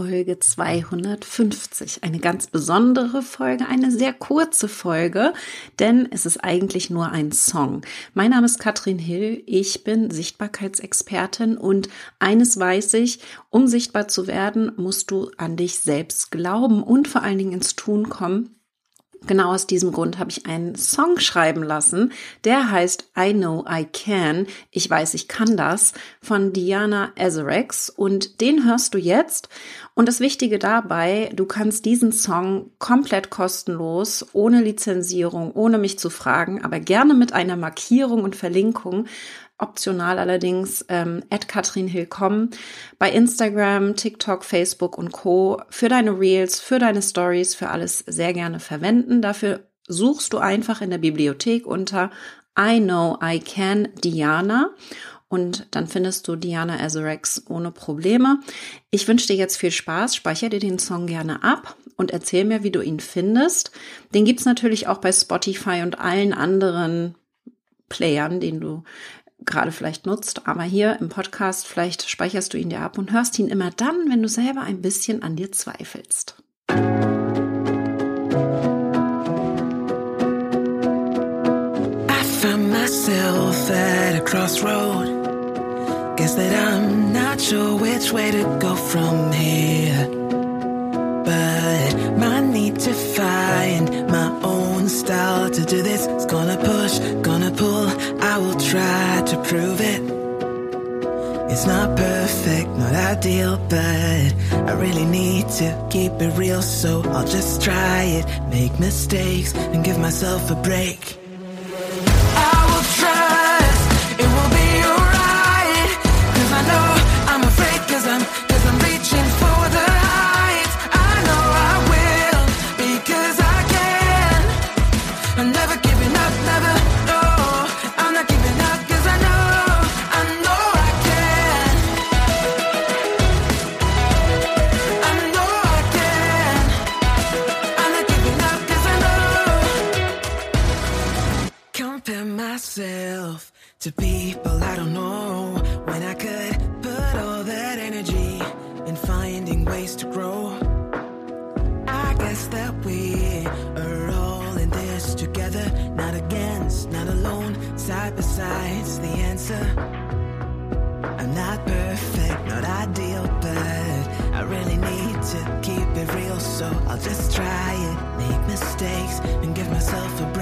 Folge 250. Eine ganz besondere Folge, eine sehr kurze Folge, denn es ist eigentlich nur ein Song. Mein Name ist Katrin Hill, ich bin Sichtbarkeitsexpertin und eines weiß ich, um sichtbar zu werden, musst du an dich selbst glauben und vor allen Dingen ins Tun kommen genau aus diesem Grund habe ich einen Song schreiben lassen, der heißt I Know I Can, ich weiß, ich kann das, von Diana Ezerex und den hörst du jetzt. Und das Wichtige dabei, du kannst diesen Song komplett kostenlos, ohne Lizenzierung, ohne mich zu fragen, aber gerne mit einer Markierung und Verlinkung optional allerdings ähm, at bei Instagram, TikTok, Facebook und Co. für deine Reels, für deine Stories, für alles sehr gerne verwenden. Dafür suchst du einfach in der Bibliothek unter I Know I Can Diana und dann findest du Diana Azarex ohne Probleme. Ich wünsche dir jetzt viel Spaß, speichere dir den Song gerne ab und erzähl mir, wie du ihn findest. Den gibt's natürlich auch bei Spotify und allen anderen Playern, den du gerade vielleicht nutzt, aber hier im Podcast vielleicht speicherst du ihn dir ab und hörst ihn immer dann, wenn du selber ein bisschen an dir zweifelst. I found myself at a crossroad. Guess that I'm not sure which way to go from here. But my need to find my own style to do this is gonna prove it. It's not perfect, not ideal, but I really need to keep it real, so I'll just try it, make mistakes, and give myself a break. To people I don't know when I could put all that energy in finding ways to grow. I guess that we are all in this together, not against, not alone, side by side's the answer. I'm not perfect, not ideal, but I really need to keep it real, so I'll just try it, make mistakes, and give myself a break.